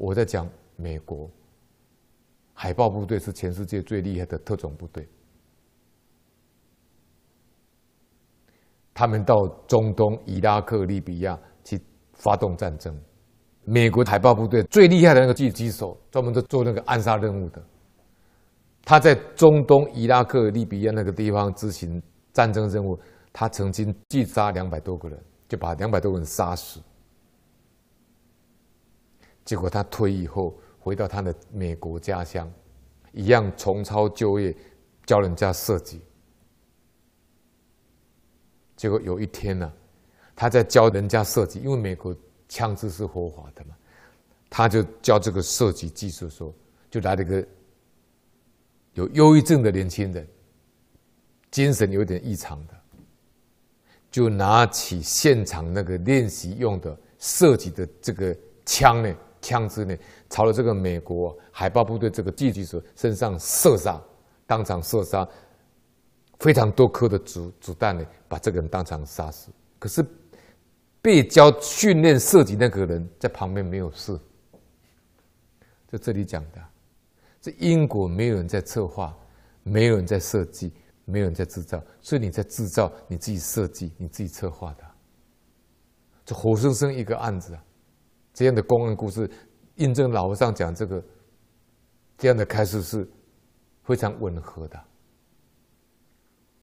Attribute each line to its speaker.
Speaker 1: 我在讲美国海豹部队是全世界最厉害的特种部队，他们到中东、伊拉克、利比亚去发动战争。美国海豹部队最厉害的那个狙击手，专门在做那个暗杀任务的，他在中东、伊拉克、利比亚那个地方执行战争任务，他曾经击杀两百多个人，就把两百多个人杀死。结果他退役后回到他的美国家乡，一样重操旧业，教人家设计。结果有一天呢、啊，他在教人家设计，因为美国枪支是合法的嘛，他就教这个设计技术说，就来了一个有忧郁症的年轻人，精神有点异常的，就拿起现场那个练习用的射击的这个枪呢。枪支呢，朝着这个美国海豹部队这个狙击手身上射杀，当场射杀非常多颗的子子弹呢，把这个人当场杀死。可是被教训练射击那个人在旁边没有事。就这里讲的，这英国没有人在策划，没有人在设计，没有人在制造，所以你在制造你自己设计、你自己策划的，这活生生一个案子啊。这样的公案故事，印证老和尚讲这个这样的开始是非常吻合的。